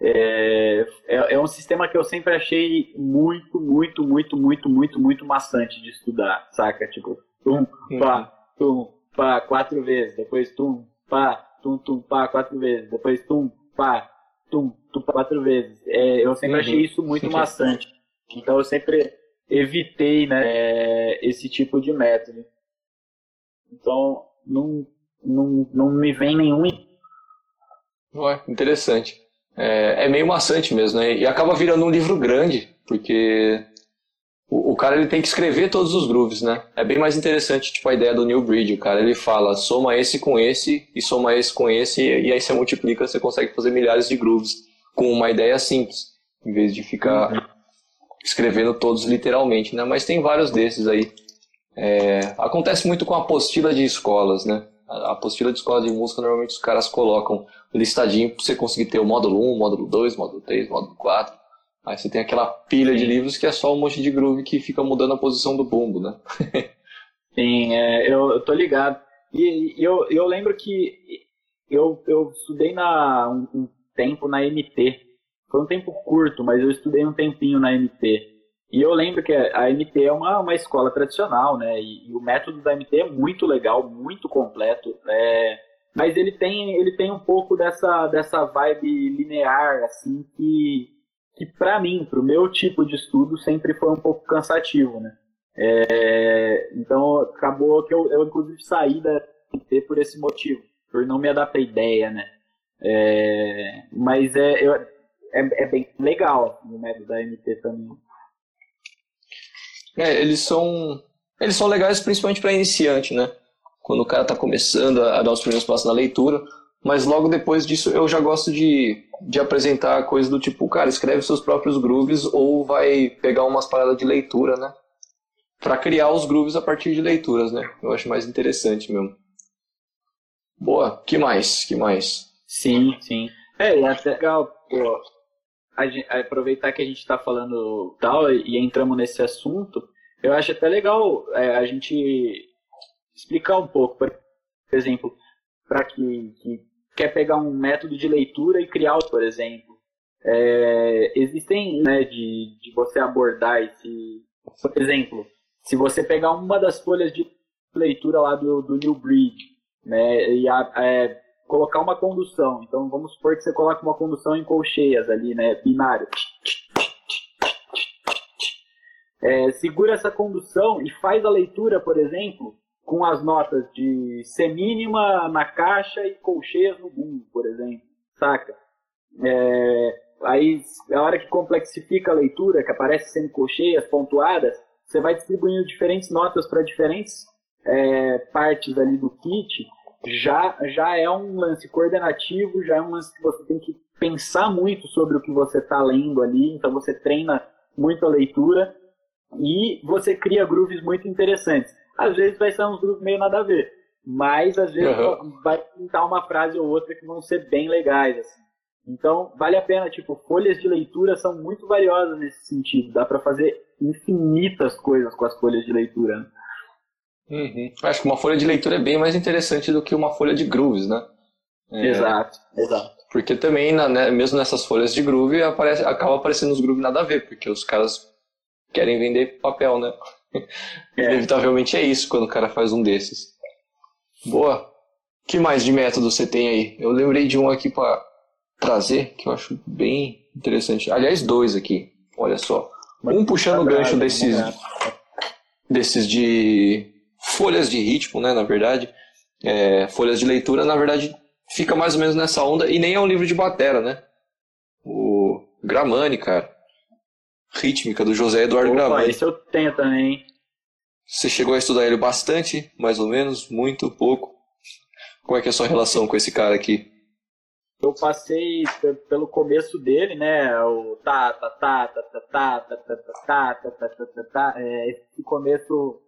É, é, é, um sistema que eu sempre achei muito, muito, muito, muito, muito, muito maçante de estudar, saca? Tipo, tum, pá, tum, pá, quatro vezes, depois tum, pá, tum, tum, pá, quatro vezes, depois tum, pá, tum, tum, quatro vezes. É, eu sempre uhum. achei isso muito maçante. Então eu sempre evitei né, esse tipo de método. Então não, não, não me vem nenhum. Ué, interessante é, é meio maçante mesmo, né? E acaba virando um livro grande, porque o, cara ele tem que escrever todos os grooves, né? É bem mais interessante, tipo, a ideia do New Bridge. O cara ele fala, soma esse com esse, e soma esse com esse, e, e aí você multiplica, você consegue fazer milhares de grooves com uma ideia simples, em vez de ficar uhum. escrevendo todos literalmente, né? Mas tem vários desses aí. É, acontece muito com a apostila de escolas, né? A apostila de escola de música, normalmente os caras colocam listadinho para você conseguir ter o módulo 1, módulo 2, módulo 3, módulo 4. Aí você tem aquela pilha de livros que é só um monte de groove que fica mudando a posição do bumbo, né? Sim, é, eu, eu tô ligado. E, e eu, eu lembro que eu, eu estudei na, um, um tempo na MT. Foi um tempo curto, mas eu estudei um tempinho na MT. E eu lembro que a MT é uma, uma escola tradicional, né? E, e, o método da MT é muito legal, muito completo. É, mas ele tem, ele tem um pouco dessa, dessa vibe linear, assim, que, que para mim, para o meu tipo de estudo, sempre foi um pouco cansativo, né? É, então, acabou que eu, eu, inclusive, saí da MT por esse motivo, por não me adaptar à ideia, né? É, mas é, eu, é, é, bem legal assim, o método da MT também. É, eles são, eles são legais principalmente para iniciante, né? quando o cara está começando a, dar os primeiros passos na leitura, mas logo depois disso eu já gosto de, de apresentar coisas do tipo, cara, escreve seus próprios grooves ou vai pegar umas paradas de leitura, né? Para criar os grooves a partir de leituras, né? Eu acho mais interessante mesmo. Boa, que mais? Que mais? Sim, sim. É, é até legal, pô, gente, aproveitar que a gente está falando tal e, e entramos nesse assunto, eu acho até legal é, a gente explicar um pouco, por exemplo, para que, que quer pegar um método de leitura e criar, por exemplo. É, existem, né, de, de você abordar esse, por exemplo, se você pegar uma das folhas de leitura lá do, do New Breed, né, e a, é, colocar uma condução, então vamos supor que você coloca uma condução em colcheias ali, né, binário. É, segura essa condução e faz a leitura, por exemplo, com as notas de semínima na caixa e colcheias no bumbo, por exemplo, saca? É, aí, a hora que complexifica a leitura, que aparece sendo colcheias pontuadas, você vai distribuindo diferentes notas para diferentes é, partes ali do kit, já, já é um lance coordenativo, já é um lance que você tem que pensar muito sobre o que você está lendo ali, então você treina muito a leitura e você cria grooves muito interessantes. Às vezes vai ser uns grupos meio nada a ver. Mas às vezes uhum. vai pintar uma frase ou outra que vão ser bem legais. Assim. Então, vale a pena, tipo, folhas de leitura são muito valiosas nesse sentido. Dá para fazer infinitas coisas com as folhas de leitura. Né? Uhum. Acho que uma folha de leitura é bem mais interessante do que uma folha de grooves, né? É... Exato, exato. Porque também, na, né, mesmo nessas folhas de groove, aparece, acaba aparecendo os grooves nada a ver, porque os caras querem vender papel, né? É. Inevitavelmente é isso quando o cara faz um desses. Boa. que mais de método você tem aí? Eu lembrei de um aqui para trazer, que eu acho bem interessante. Aliás, dois aqui. Olha só. Um puxando o gancho desses, desses de folhas de ritmo, né? Na verdade. É, folhas de leitura, na verdade, fica mais ou menos nessa onda. E nem é um livro de batera, né? O Gramani, cara. Rítmica, do José Eduardo Opa, Gravani. esse eu tenho também. Você chegou a estudar ele bastante, mais ou menos, muito, pouco? Como é que é a sua relação com esse cara aqui? Eu passei pelo começo dele, né? O tá, tá, tá, tá, tá, tá, tá, tá, tá, tá, tá, tá, tá, tá. É, esse começo,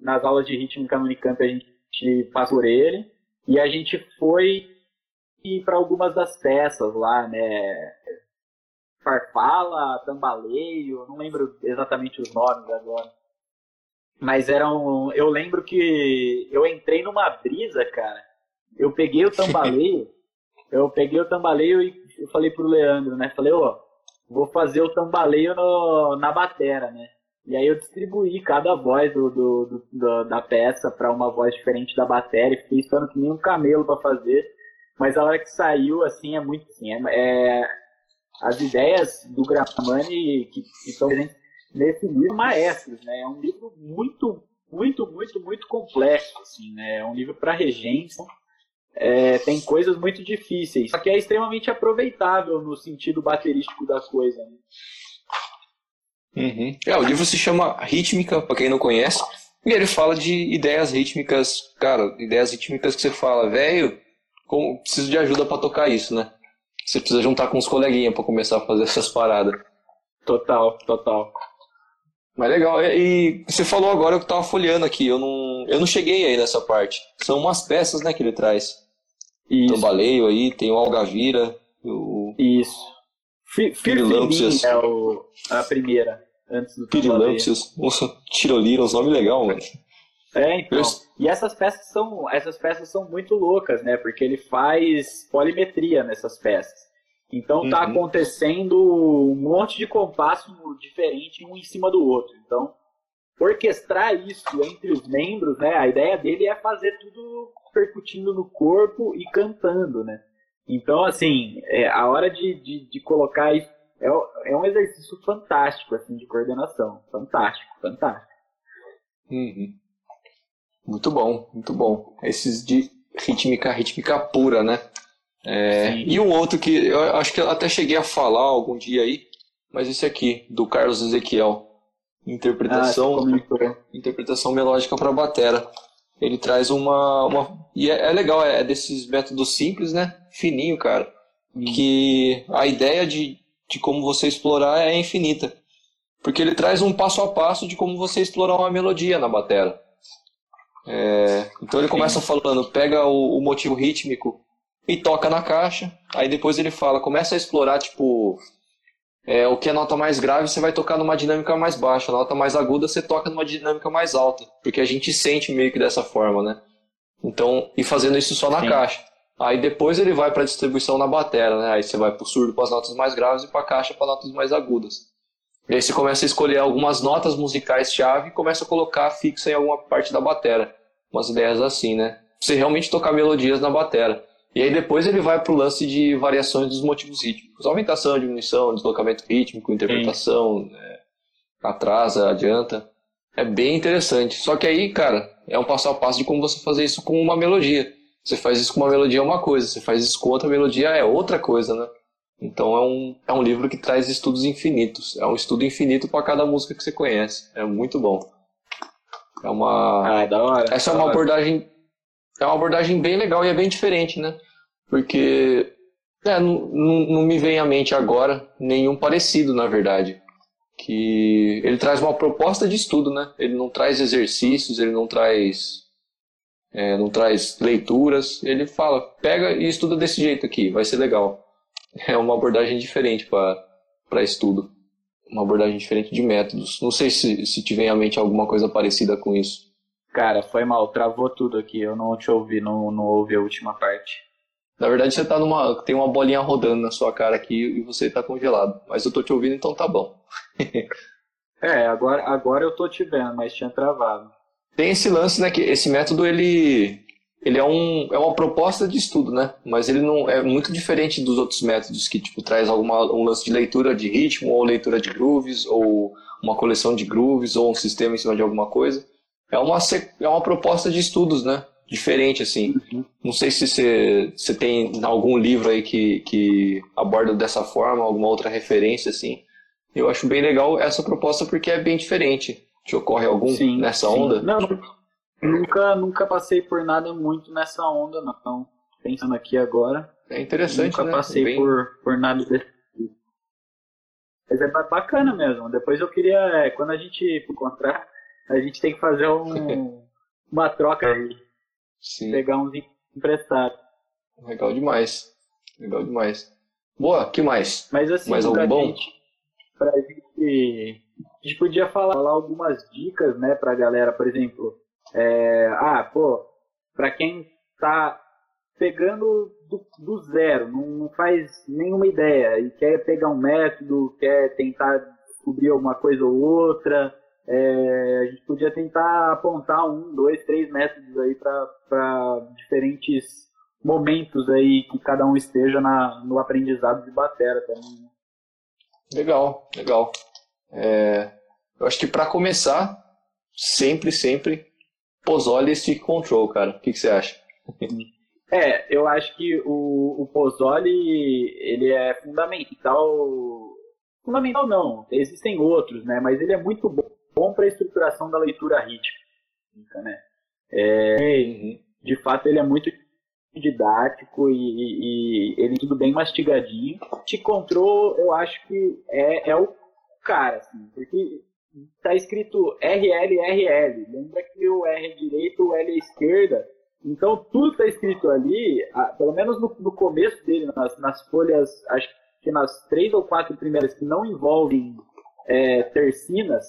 nas aulas de rítmica no Unicamp, a gente passou por ele. E a gente foi para algumas das peças lá, né? Farfala, tambaleio, não lembro exatamente os nomes agora. Mas eram. Eu lembro que eu entrei numa brisa, cara. Eu peguei o tambaleio, eu peguei o tambaleio e eu falei pro Leandro, né? Falei, ó, oh, vou fazer o tambaleio no, na batera, né? E aí eu distribuí cada voz do, do, do, da peça para uma voz diferente da bateria, fiquei esperando que nem um camelo para fazer. Mas a hora que saiu, assim, é muito assim, é, é as ideias do Grafmani que, que estão nesse livro maestros, né? É um livro muito, muito, muito, muito complexo, assim, né? É um livro para regência. É, tem coisas muito difíceis, só que é extremamente aproveitável no sentido baterístico da coisa. Né? Uhum. É, o livro se chama Rítmica, para quem não conhece, e ele fala de ideias rítmicas, cara, ideias rítmicas que você fala, velho, preciso de ajuda para tocar isso, né? Você precisa juntar com os coleguinhas para começar a fazer essas paradas. Total, total. Mas legal. E você falou agora que eu tava folheando aqui. Eu não, eu não cheguei aí nessa parte. São umas peças, né, que ele traz. Isso. Tambaleio aí, tem o Algavira. O... Isso. Pirilampsias. É o, a primeira. Antes do Pirilampsias. Nossa, Tirolira, uns nomes legais, mano. É, então. E essas peças são, essas peças são muito loucas, né? Porque ele faz polimetria nessas peças. Então tá uhum. acontecendo um monte de compasso diferente um em cima do outro. Então, orquestrar isso entre os membros, né? A ideia dele é fazer tudo percutindo no corpo e cantando, né? Então, assim, é, a hora de, de, de colocar isso é, é, um exercício fantástico, assim, de coordenação. Fantástico, fantástico. Uhum. Muito bom, muito bom. Esses de rítmica, rítmica pura, né? É, e um outro que eu acho que eu até cheguei a falar algum dia aí, mas esse aqui, do Carlos Ezequiel. Interpretação, ah, interpretação melódica para batera. Ele traz uma, uma e é, é, legal, é desses métodos simples, né? Fininho, cara. Hum. Que a ideia de, de como você explorar é infinita. Porque ele traz um passo a passo de como você explorar uma melodia na batera. É, então ele começa falando, pega o, o, motivo rítmico e toca na caixa. Aí depois ele fala, começa a explorar, tipo, é, o que é nota mais grave, você vai tocar numa dinâmica mais baixa. A nota mais aguda, você toca numa dinâmica mais alta. Porque a gente sente meio que dessa forma, né? Então, e fazendo isso só na Sim. caixa. Aí depois ele vai para distribuição na batera, né? Aí você vai pro surdo para as notas mais graves e para caixa para notas mais agudas. E aí você começa a escolher algumas notas musicais chave e começa a colocar fixa em alguma parte da batera. Umas ideias assim, né? Você realmente tocar melodias na batera. E aí depois ele vai para o lance de variações dos motivos rítmicos. Aumentação, diminuição, deslocamento rítmico, interpretação, é, atrasa, adianta. É bem interessante. Só que aí, cara, é um passo a passo de como você fazer isso com uma melodia. Você faz isso com uma melodia é uma coisa, você faz isso com outra melodia é outra coisa, né? Então é um, é um livro que traz estudos infinitos. É um estudo infinito para cada música que você conhece. É muito bom. É uma. Ah, é da hora. Essa é uma hora. abordagem. É uma abordagem bem legal e é bem diferente, né? Porque é, não, não me vem à mente agora nenhum parecido, na verdade. Que ele traz uma proposta de estudo, né? Ele não traz exercícios, ele não traz é, não traz leituras. Ele fala, pega e estuda desse jeito aqui, vai ser legal. É uma abordagem diferente para estudo. Uma abordagem diferente de métodos. Não sei se, se te vem à mente alguma coisa parecida com isso. Cara, foi mal, travou tudo aqui. Eu não te ouvi, não, não ouvi a última parte. Na verdade, você tá numa. Tem uma bolinha rodando na sua cara aqui e você tá congelado. Mas eu tô te ouvindo, então tá bom. é, agora, agora eu tô te vendo, mas tinha travado. Tem esse lance, né? Que esse método ele. Ele é, um, é uma proposta de estudo, né? Mas ele não é muito diferente dos outros métodos que tipo traz alguma um lance de leitura de ritmo ou leitura de grooves ou uma coleção de grooves ou um sistema em cima de alguma coisa. É uma é uma proposta de estudos, né? diferente, assim. Uhum. Não sei se você, você tem algum livro aí que, que aborda dessa forma, alguma outra referência, assim. Eu acho bem legal essa proposta porque é bem diferente. Te ocorre algum sim, nessa sim. onda? Não, nunca, nunca passei por nada muito nessa onda, não. Pensando aqui agora. É interessante, Nunca né? passei bem... por, por nada desse tipo. Mas é bacana mesmo. Depois eu queria, é, quando a gente encontrar, a gente tem que fazer um, uma troca aí Sim. pegar uns emprestados. Legal demais. Legal demais. Boa, que mais? Mas assim, mais algum bom? Gente, pra gente, a gente podia falar, falar algumas dicas, né, pra galera, por exemplo, é, ah, pô, pra quem tá pegando do, do zero, não, não, faz nenhuma ideia e quer pegar um método, quer tentar descobrir alguma coisa ou outra, é, a gente podia tentar apontar um, dois, três métodos aí para diferentes momentos aí que cada um esteja na, no aprendizado de batera também. Né? Legal, legal. É, eu acho que para começar, sempre, sempre, Pozole e Stick Control, cara. O que, que você acha? É, eu acho que o, o Pozole, ele é fundamental. Fundamental não, existem outros, né? Mas ele é muito bom bom para a estruturação da leitura rítmica, né? É, de fato, ele é muito didático e, e, ele é tudo bem mastigadinho. Te control, eu acho que é, é o cara, assim, porque está escrito RL, RL. Lembra que o R é direito, o L é esquerda. Então, tudo está escrito ali, pelo menos no, no começo dele, nas, nas, folhas, acho que nas três ou quatro primeiras que não envolvem é, tercinas,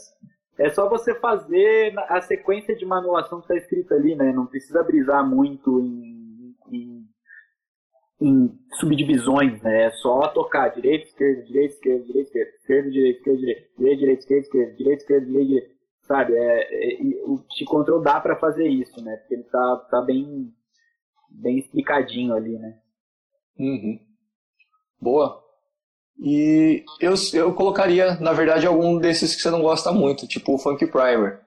é só você fazer a sequência de manulação que está escrita ali, né? Não precisa brisar muito em, em, subdivisões, né? É só tocar direita, esquerda, direita, esquerda, direita, esquerda, esquerda, direita, esquerda, direita, direita, direita, esquerda, esquerda, direita, esquerda, direita, direita. Sabe? É, é, o T-Control dá para fazer isso, né? Porque ele tá, tá bem bem explicadinho ali, né? Uhum. Boa. E eu, eu colocaria, na verdade, algum desses que você não gosta muito, tipo o Funk Primer.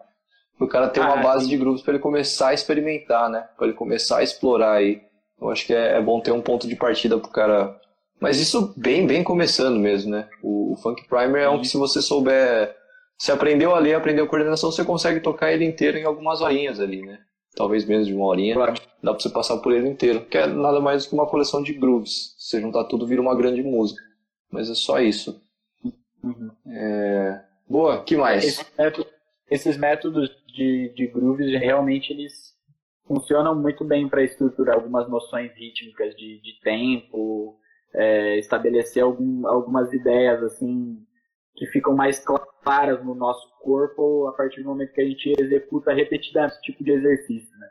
O cara ter uma ah, base sim. de grupos para ele começar a experimentar, né? Para ele começar a explorar aí. Eu acho que é, é bom ter um ponto de partida pro cara. Mas isso bem, bem começando mesmo, né? O, o Funk Primer é um que se você souber. Se aprendeu a ler, aprendeu a coordenação, você consegue tocar ele inteiro em algumas horinhas ali, né? Talvez menos de uma horinha. Dá pra você passar por ele inteiro. Que é nada mais do que uma coleção de grooves. Você juntar tudo, vira uma grande música. Mas é só isso. Uhum. É... Boa, que mais? Esses métodos de, de grooves realmente eles funcionam muito bem para estruturar algumas noções rítmicas de, de tempo, é, estabelecer algum, algumas ideias assim que ficam mais claras no nosso corpo a partir do momento que a gente executa repetidamente esse tipo de exercício, né?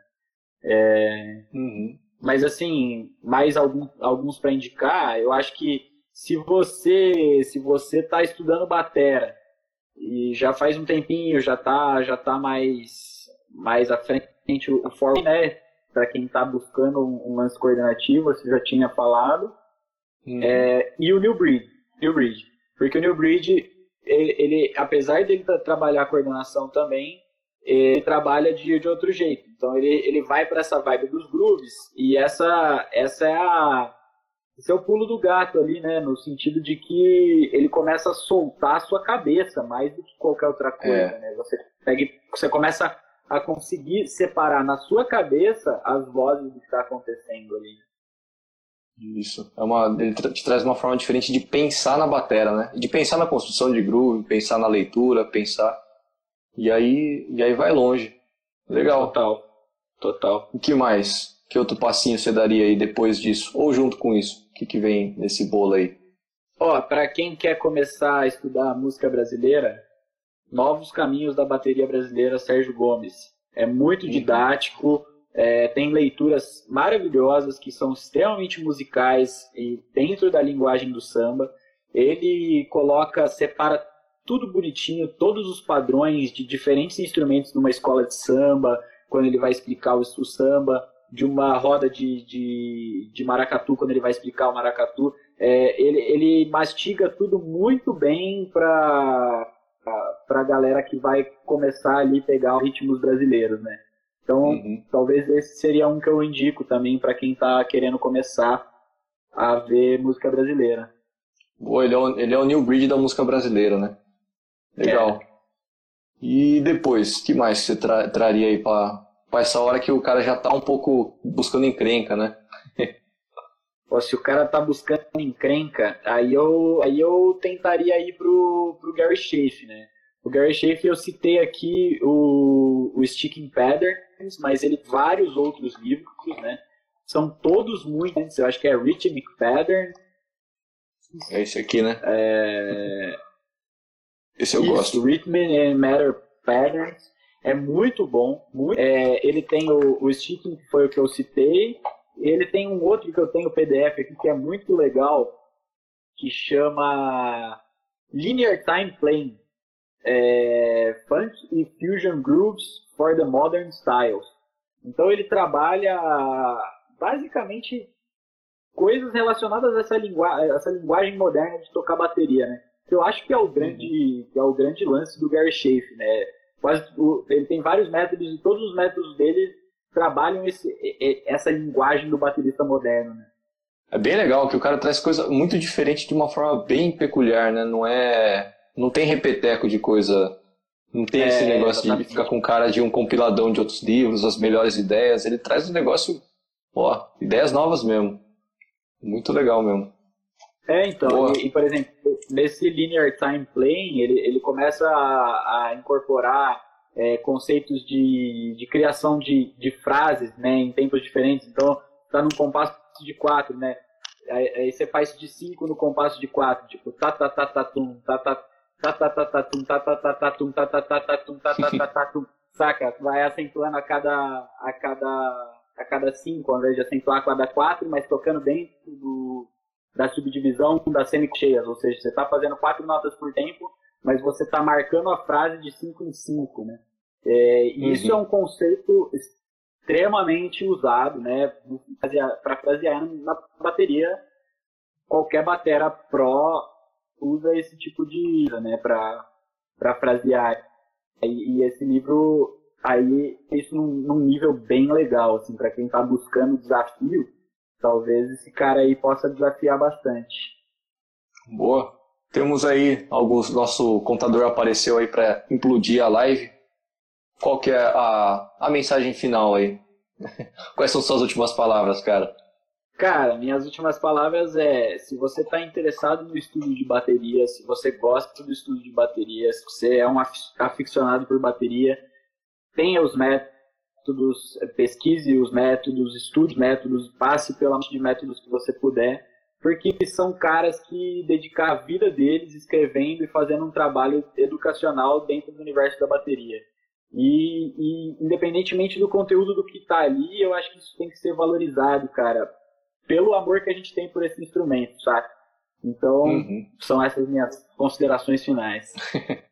É, uhum. Mas assim, mais algum, alguns para indicar, eu acho que se você se você está estudando batera e já faz um tempinho, já está já tá mais mais à frente o, o né, para quem está buscando um, um, lance coordenativo, você já tinha falado. Uhum. É, e o New Breed, New Breed, porque o New Breed ele, ele apesar dele trabalhar a coordenação também, ele trabalha de, de outro jeito. Então ele, ele vai para essa vibe dos grooves e essa essa é a esse é o pulo do gato ali, né? No sentido de que ele começa a soltar a sua cabeça mais do que qualquer outra coisa, é. né? Você, pega, você começa a conseguir separar na sua cabeça as vozes do que está acontecendo ali. Isso. É uma, ele te traz uma forma diferente de pensar na batera, né? De pensar na construção de groove, pensar na leitura, pensar. E aí, e aí vai longe. Legal. Total. Total. O que mais? Que outro passinho você daria aí depois disso? Ou junto com isso? O que, que vem nesse bolo aí? Ó, para quem quer começar a estudar música brasileira, Novos Caminhos da Bateria Brasileira Sérgio Gomes. É muito uhum. didático, é, tem leituras maravilhosas que são extremamente musicais e dentro da linguagem do samba. Ele coloca, separa tudo bonitinho, todos os padrões de diferentes instrumentos numa escola de samba, quando ele vai explicar o, o samba de uma roda de, de, de maracatu, quando ele vai explicar o maracatu. É, ele, ele mastiga tudo muito bem para a galera que vai começar ali pegar os ritmos brasileiros, né? Então, uhum. talvez esse seria um que eu indico também para quem está querendo começar a ver música brasileira. Boa, ele é o, ele é o New Breed da música brasileira, né? Legal. É. E depois, que mais você tra traria aí para para essa hora que o cara já tá um pouco buscando encrenca, né? Pô, se o cara tá buscando encrenca, aí eu, aí eu tentaria ir pro, pro Gary Schaefer, né? O Gary Schaefer eu citei aqui o, o Sticking Patterns, mas ele vários outros livros, né? São todos muito, eu acho que é Rhythmic Pattern. É esse aqui, né? É... Esse eu Isso, gosto. Rhythm and Matter Patterns. É muito bom. Muito, é, ele tem o, o Sticking, que foi o que eu citei. Ele tem um outro que eu tenho PDF aqui que é muito legal, que chama Linear Time Playing. É, Funk e Fusion Grooves for the Modern Styles. Então ele trabalha basicamente coisas relacionadas a essa, essa linguagem moderna de tocar bateria, né? Que eu acho que é o grande, que é o grande lance do Gary Schaefer, né? quase ele tem vários métodos e todos os métodos dele trabalham esse, essa linguagem do baterista moderno, né? É bem legal que o cara traz coisa muito diferente de uma forma bem peculiar, né? Não é, não tem repeteco de coisa, não tem é, esse negócio exatamente. de ficar com cara de um compiladão de outros livros, as melhores ideias. Ele traz um negócio, ó, ideias novas mesmo. Muito legal mesmo. É, então, e, e, por exemplo, nesse Linear Time Playing, ele, ele começa a, a incorporar é, conceitos de, de criação de, de frases né, em tempos diferentes. Então, está num compasso de quatro, né? Aí, você faz de cinco no compasso de quatro, tipo ta ta tum, ta ta ta ta ta tum, ta ta tum, ta ta tum, ta ta tum, saca? Vai acentuando a cada a cada a cada cinco, ao invés de acentuar a cada quatro, mas tocando dentro do da subdivisão das semicheias, ou seja, você está fazendo quatro notas por tempo, mas você está marcando a frase de cinco em cinco, né? É, e uhum. isso é um conceito extremamente usado, né, para frasear na bateria. Qualquer batera pro usa esse tipo de, né, para para frasear. E, e, esse livro aí isso num, num nível bem legal, assim, para quem está buscando desafio, talvez esse cara aí possa desafiar bastante. Boa. Temos aí alguns nosso contador apareceu aí para implodir a live. Qual que é a, a mensagem final aí? Quais são suas últimas palavras, cara? Cara, minhas últimas palavras é: se você está interessado no estudo de bateria, se você gosta do estudo de bateria, se você é um aficionado por bateria, tenha os métodos, pesquise os métodos, estude métodos, passe pela de métodos que você puder, porque são caras que dedicam a vida deles escrevendo e fazendo um trabalho educacional dentro do universo da bateria. E, e independentemente do conteúdo do que está ali, eu acho que isso tem que ser valorizado, cara, pelo amor que a gente tem por esse instrumento, saca? Então, uhum. são essas minhas considerações finais.